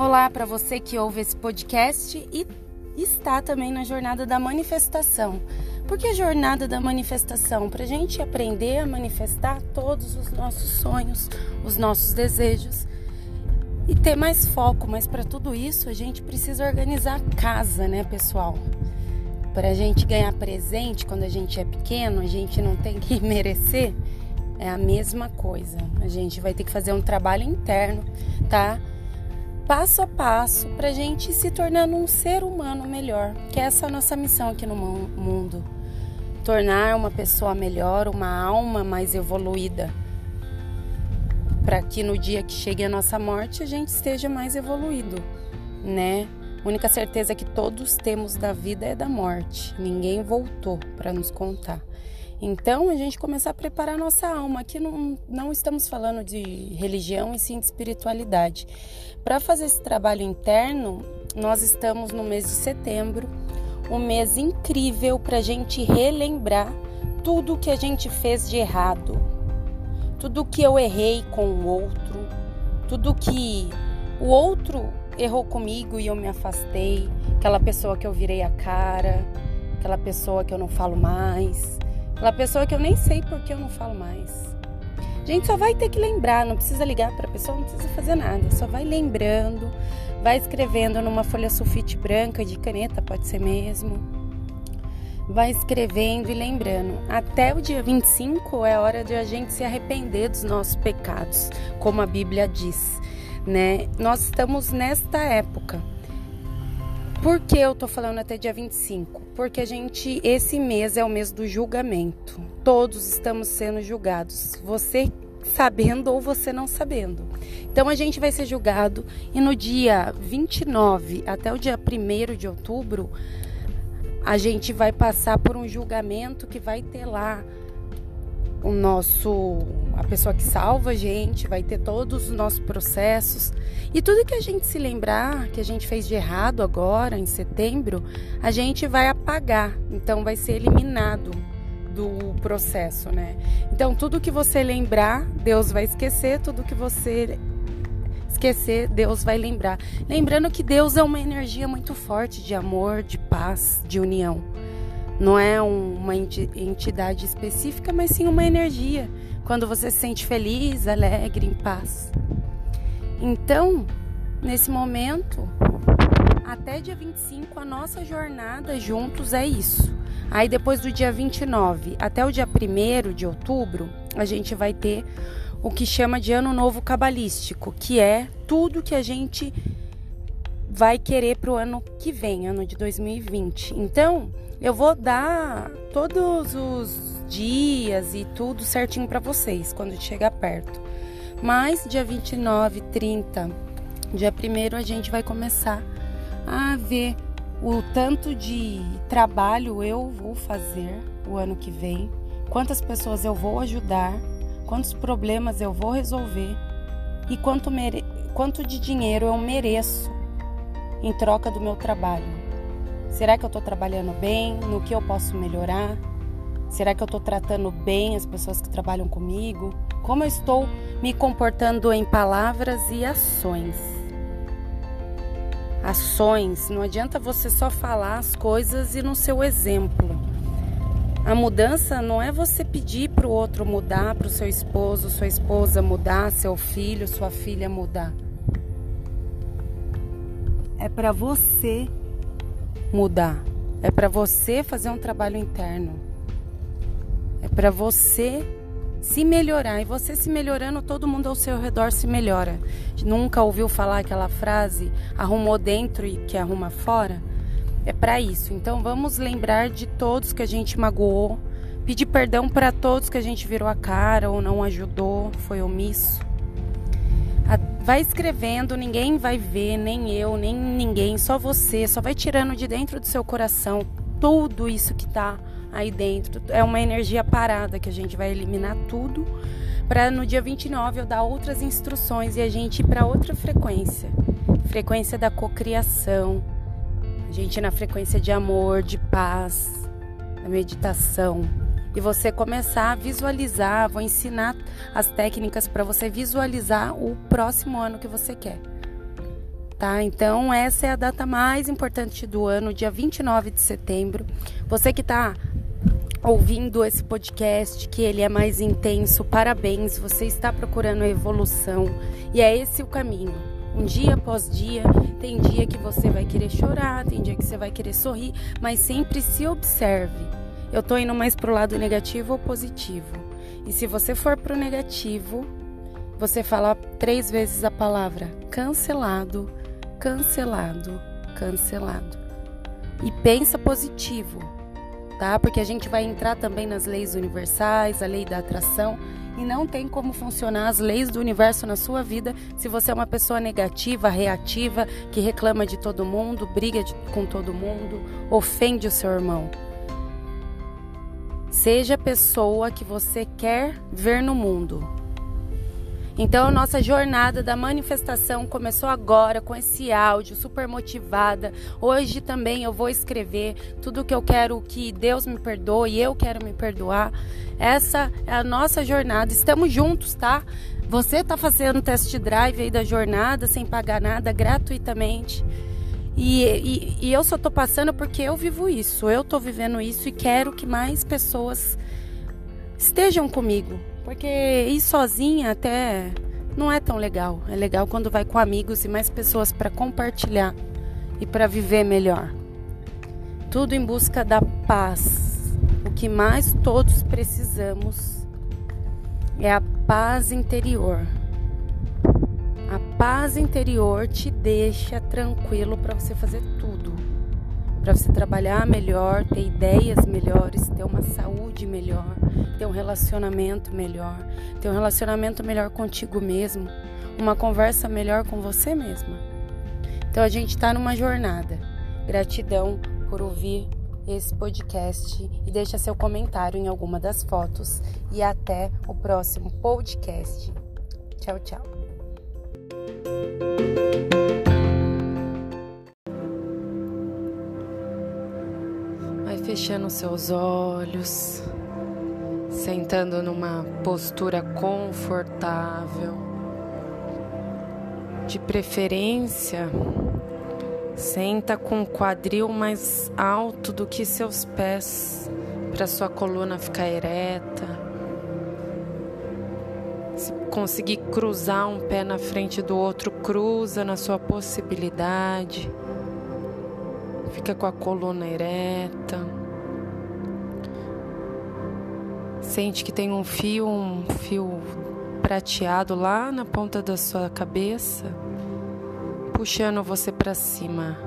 Olá para você que ouve esse podcast e está também na jornada da manifestação. Por que a jornada da manifestação? Para a gente aprender a manifestar todos os nossos sonhos, os nossos desejos e ter mais foco. Mas para tudo isso a gente precisa organizar a casa, né, pessoal? Para a gente ganhar presente quando a gente é pequeno, a gente não tem que merecer. É a mesma coisa. A gente vai ter que fazer um trabalho interno, tá? Passo a passo para a gente se tornando um ser humano melhor, que essa é a nossa missão aqui no mundo. Tornar uma pessoa melhor, uma alma mais evoluída, para que no dia que chegue a nossa morte a gente esteja mais evoluído, né? A única certeza que todos temos da vida é da morte. Ninguém voltou para nos contar. Então, a gente começar a preparar nossa alma. Aqui não, não estamos falando de religião e sim de espiritualidade. Para fazer esse trabalho interno, nós estamos no mês de setembro, um mês incrível para a gente relembrar tudo que a gente fez de errado, tudo que eu errei com o outro, tudo que o outro errou comigo e eu me afastei, aquela pessoa que eu virei a cara, aquela pessoa que eu não falo mais Aquela pessoa que eu nem sei porque eu não falo mais. Gente, só vai ter que lembrar, não precisa ligar para a pessoa, não precisa fazer nada. Só vai lembrando, vai escrevendo numa folha sulfite branca de caneta, pode ser mesmo. Vai escrevendo e lembrando. Até o dia 25 é hora de a gente se arrepender dos nossos pecados, como a Bíblia diz, né? Nós estamos nesta época por que eu tô falando até dia 25? Porque a gente, esse mês é o mês do julgamento. Todos estamos sendo julgados. Você sabendo ou você não sabendo. Então a gente vai ser julgado e no dia 29 até o dia 1 de outubro a gente vai passar por um julgamento que vai ter lá o nosso a pessoa que salva a gente, vai ter todos os nossos processos e tudo que a gente se lembrar que a gente fez de errado agora em setembro, a gente vai apagar, então vai ser eliminado do processo, né? Então tudo que você lembrar, Deus vai esquecer, tudo que você esquecer, Deus vai lembrar. Lembrando que Deus é uma energia muito forte de amor, de paz, de união. Não é uma entidade específica, mas sim uma energia. Quando você se sente feliz, alegre, em paz. Então, nesse momento, até dia 25, a nossa jornada juntos é isso. Aí depois do dia 29 até o dia 1 de outubro, a gente vai ter o que chama de ano novo cabalístico, que é tudo que a gente vai querer para o ano que vem, ano de 2020. Então, eu vou dar todos os dias e tudo certinho para vocês quando chegar perto. Mas dia 29, 30, dia 1 a gente vai começar a ver o tanto de trabalho eu vou fazer o ano que vem, quantas pessoas eu vou ajudar, quantos problemas eu vou resolver e quanto, mere... quanto de dinheiro eu mereço em troca do meu trabalho. Será que eu estou trabalhando bem? No que eu posso melhorar? Será que eu estou tratando bem as pessoas que trabalham comigo? Como eu estou me comportando em palavras e ações? Ações, não adianta você só falar as coisas e no seu exemplo. A mudança não é você pedir para o outro mudar, para o seu esposo, sua esposa mudar, seu filho, sua filha mudar. É para você mudar. É para você fazer um trabalho interno. É para você se melhorar. E você se melhorando, todo mundo ao seu redor se melhora. Nunca ouviu falar aquela frase: arrumou dentro e que arruma fora? É para isso. Então vamos lembrar de todos que a gente magoou, pedir perdão para todos que a gente virou a cara ou não ajudou, foi omisso. Vai escrevendo, ninguém vai ver, nem eu, nem ninguém, só você, só vai tirando de dentro do seu coração tudo isso que tá aí dentro. É uma energia parada que a gente vai eliminar tudo para no dia 29 eu dar outras instruções e a gente ir para outra frequência. Frequência da cocriação. A gente na frequência de amor, de paz, da meditação e você começar a visualizar. Vou ensinar as técnicas para você visualizar o próximo ano que você quer. tá? Então, essa é a data mais importante do ano, dia 29 de setembro. Você que está ouvindo esse podcast, que ele é mais intenso, parabéns, você está procurando evolução e é esse o caminho. Um dia após dia, tem dia que você vai querer chorar, tem dia que você vai querer sorrir, mas sempre se observe. Eu tô indo mais pro lado negativo ou positivo. E se você for pro negativo, você fala três vezes a palavra cancelado, cancelado, cancelado. E pensa positivo tá? Porque a gente vai entrar também nas leis universais, a lei da atração, e não tem como funcionar as leis do universo na sua vida se você é uma pessoa negativa, reativa, que reclama de todo mundo, briga de, com todo mundo, ofende o seu irmão. Seja a pessoa que você quer ver no mundo. Então, nossa jornada da manifestação começou agora com esse áudio super motivada. Hoje também eu vou escrever tudo que eu quero que Deus me perdoe, eu quero me perdoar. Essa é a nossa jornada. Estamos juntos, tá? Você está fazendo test drive aí da jornada sem pagar nada, gratuitamente. E, e, e eu só tô passando porque eu vivo isso, eu tô vivendo isso e quero que mais pessoas estejam comigo, porque ir sozinha até não é tão legal. É legal quando vai com amigos e mais pessoas para compartilhar e para viver melhor. Tudo em busca da paz. O que mais todos precisamos é a paz interior. A paz interior te deixa tranquilo para você fazer tudo para você trabalhar melhor, ter ideias melhores, ter uma saúde melhor, ter um relacionamento melhor, ter um relacionamento melhor contigo mesmo, uma conversa melhor com você mesma. Então a gente está numa jornada. Gratidão por ouvir esse podcast e deixa seu comentário em alguma das fotos e até o próximo podcast. Tchau, tchau. Fechando seus olhos, sentando numa postura confortável. De preferência, senta com o quadril mais alto do que seus pés, para sua coluna ficar ereta. Se conseguir cruzar um pé na frente do outro, cruza na sua possibilidade. Fica com a coluna ereta. Sente que tem um fio, um fio prateado lá na ponta da sua cabeça, puxando você para cima.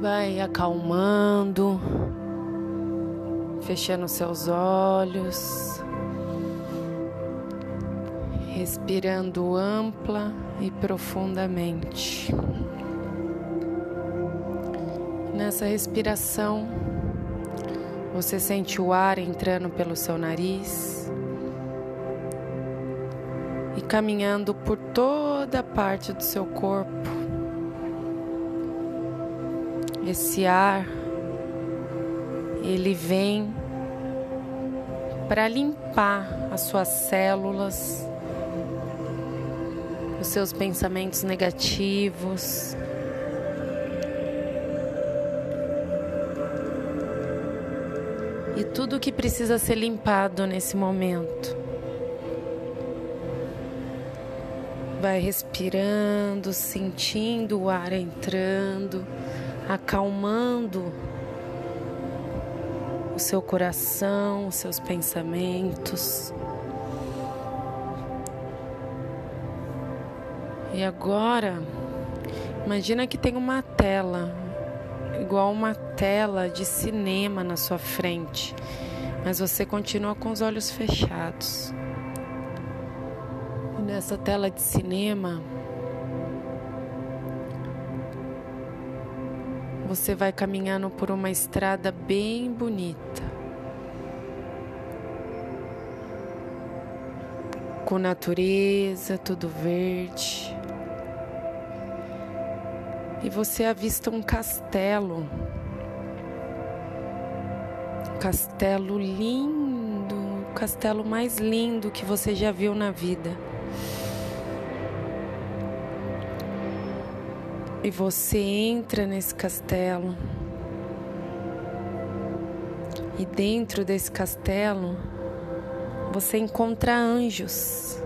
Vai acalmando, fechando seus olhos, respirando ampla e profundamente. Nessa respiração, você sente o ar entrando pelo seu nariz e caminhando por toda a parte do seu corpo. Esse ar, ele vem para limpar as suas células, os seus pensamentos negativos e tudo que precisa ser limpado nesse momento. Vai respirando, sentindo o ar entrando, acalmando o seu coração, os seus pensamentos. E agora, imagina que tem uma tela igual uma tela de cinema na sua frente, mas você continua com os olhos fechados. E nessa tela de cinema, você vai caminhando por uma estrada bem bonita. Com natureza, tudo verde e você avista um castelo. Um castelo lindo, o castelo mais lindo que você já viu na vida. E você entra nesse castelo. E dentro desse castelo você encontra anjos.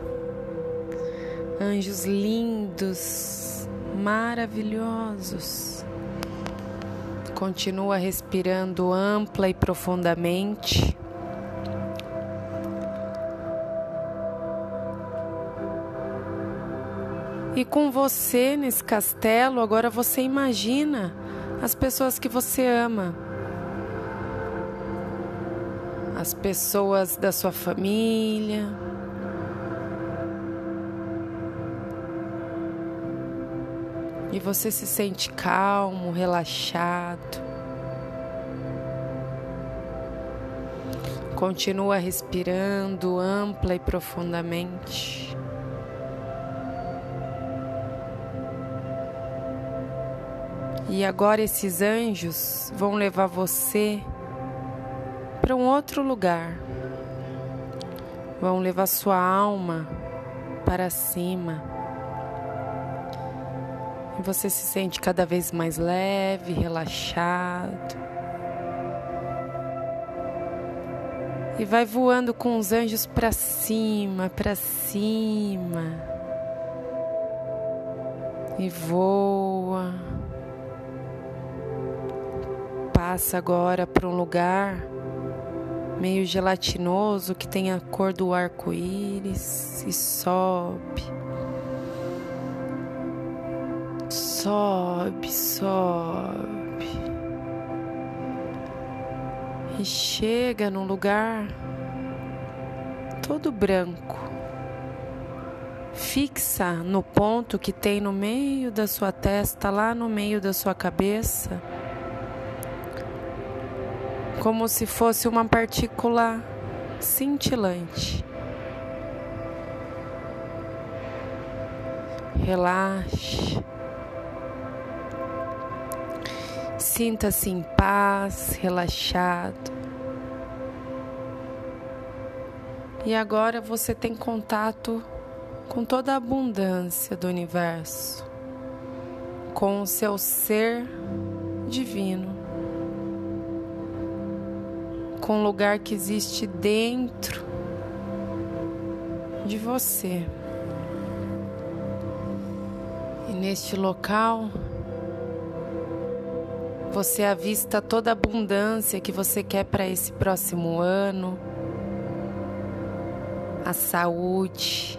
Anjos lindos, maravilhosos. Continua respirando ampla e profundamente. Com você nesse castelo, agora você imagina as pessoas que você ama. As pessoas da sua família. E você se sente calmo, relaxado. Continua respirando ampla e profundamente. E agora esses anjos vão levar você para um outro lugar. Vão levar sua alma para cima. E você se sente cada vez mais leve, relaxado. E vai voando com os anjos para cima, para cima. E voa passa agora para um lugar meio gelatinoso que tem a cor do arco-íris e sobe. Sobe, sobe. E chega num lugar todo branco. Fixa no ponto que tem no meio da sua testa, lá no meio da sua cabeça como se fosse uma partícula cintilante. Relaxe. Sinta-se em paz, relaxado. E agora você tem contato com toda a abundância do universo, com o seu ser divino com o lugar que existe dentro de você. E neste local, você avista toda a abundância que você quer para esse próximo ano, a saúde,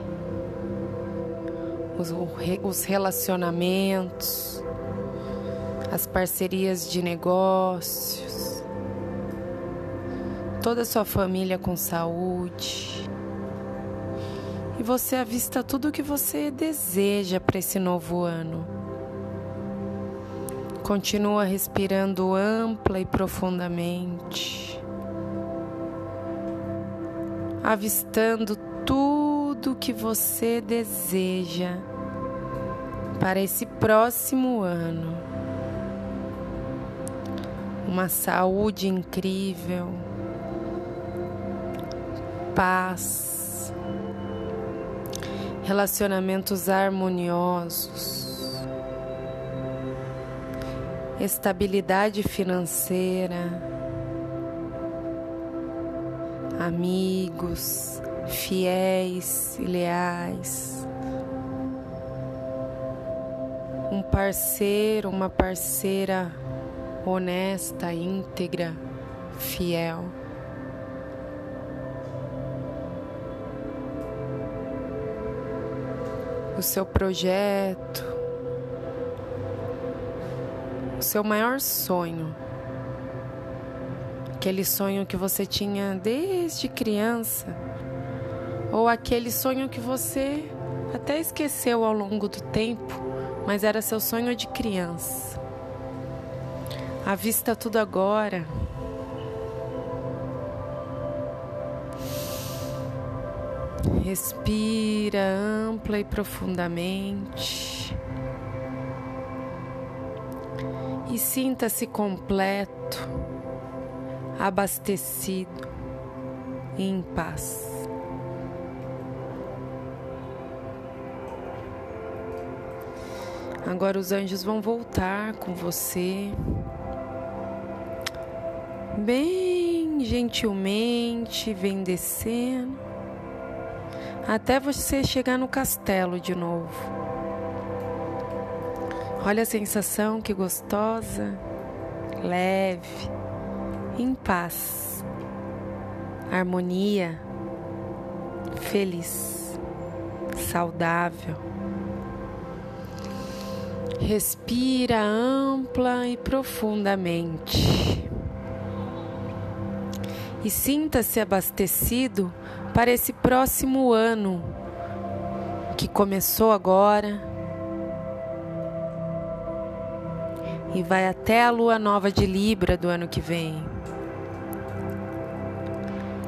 os relacionamentos, as parcerias de negócio toda a sua família com saúde. E você avista tudo o que você deseja para esse novo ano. Continua respirando ampla e profundamente, avistando tudo o que você deseja para esse próximo ano. Uma saúde incrível paz, relacionamentos harmoniosos, estabilidade financeira, amigos fiéis e leais, um parceiro, uma parceira honesta, íntegra, fiel. O seu projeto, o seu maior sonho, aquele sonho que você tinha desde criança, ou aquele sonho que você até esqueceu ao longo do tempo, mas era seu sonho de criança. Avista tudo agora. Respira ampla e profundamente. E sinta-se completo, abastecido e em paz. Agora os anjos vão voltar com você. Bem gentilmente, vem descendo até você chegar no castelo de novo. Olha a sensação que gostosa, leve, em paz, harmonia, feliz, saudável. Respira ampla e profundamente. E sinta-se abastecido para esse próximo ano que começou agora e vai até a lua nova de Libra do ano que vem.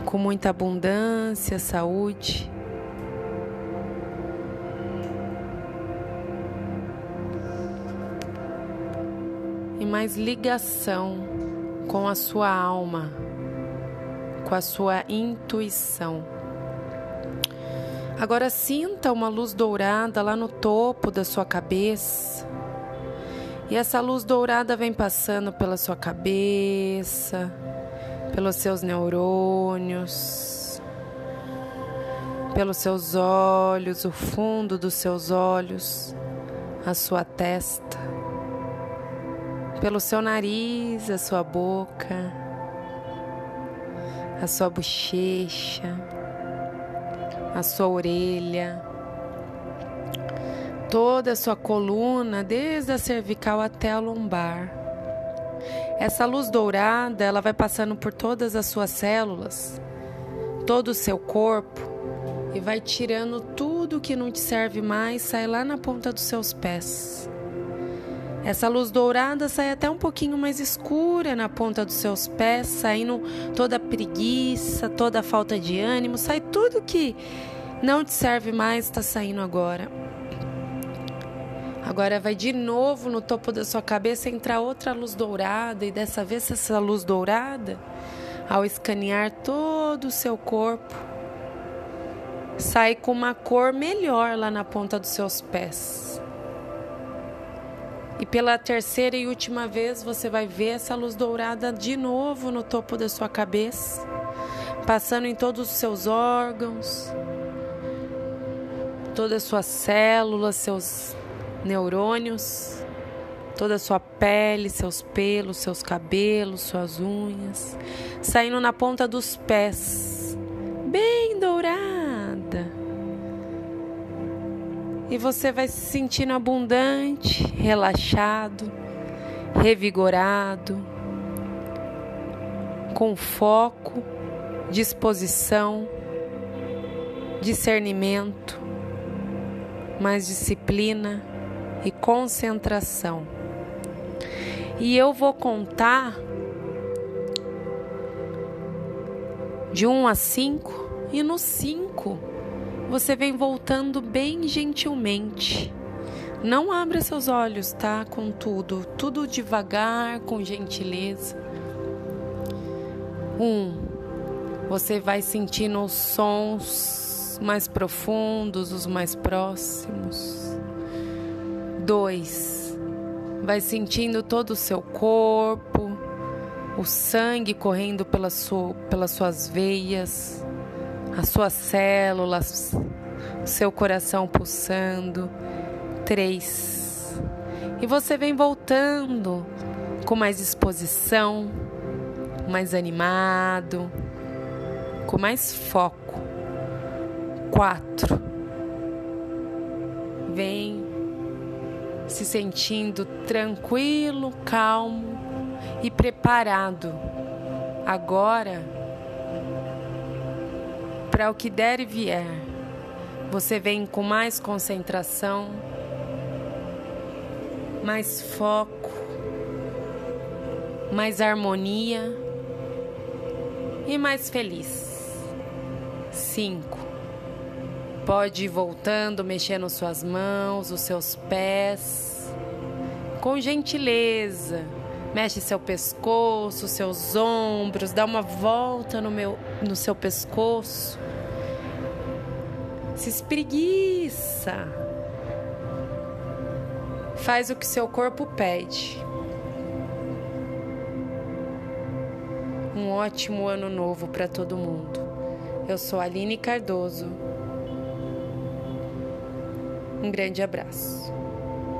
Com muita abundância, saúde. E mais ligação com a sua alma, com a sua intuição. Agora sinta uma luz dourada lá no topo da sua cabeça. E essa luz dourada vem passando pela sua cabeça, pelos seus neurônios, pelos seus olhos, o fundo dos seus olhos, a sua testa, pelo seu nariz, a sua boca, a sua bochecha, a sua orelha toda a sua coluna, desde a cervical até a lombar. Essa luz dourada, ela vai passando por todas as suas células, todo o seu corpo e vai tirando tudo que não te serve mais, sai lá na ponta dos seus pés. Essa luz dourada sai até um pouquinho mais escura na ponta dos seus pés, saindo toda a preguiça, toda a falta de ânimo, sai tudo que não te serve mais, está saindo agora. Agora vai de novo no topo da sua cabeça entrar outra luz dourada e dessa vez essa luz dourada, ao escanear todo o seu corpo, sai com uma cor melhor lá na ponta dos seus pés. E pela terceira e última vez você vai ver essa luz dourada de novo no topo da sua cabeça, passando em todos os seus órgãos, todas as suas células, seus neurônios, toda a sua pele, seus pelos, seus cabelos, suas unhas, saindo na ponta dos pés, bem dourada. E você vai se sentindo abundante, relaxado, revigorado, com foco, disposição, discernimento, mais disciplina e concentração. E eu vou contar de 1 a 5 e no 5 você vem voltando bem gentilmente. Não abra seus olhos, tá? Com tudo, tudo devagar, com gentileza. Um, você vai sentindo os sons mais profundos, os mais próximos. 2. Vai sentindo todo o seu corpo, o sangue correndo pela sua, pelas suas veias, as suas células, seu coração pulsando. 3. E você vem voltando com mais disposição, mais animado, com mais foco. 4. Vem se sentindo tranquilo, calmo e preparado agora para o que der e vier. Você vem com mais concentração, mais foco, mais harmonia e mais feliz. Cinco. Pode ir voltando, mexendo suas mãos, os seus pés, com gentileza. Mexe seu pescoço, seus ombros, dá uma volta no, meu, no seu pescoço. Se espreguiça. Faz o que seu corpo pede. Um ótimo ano novo para todo mundo. Eu sou Aline Cardoso. Um grande abraço.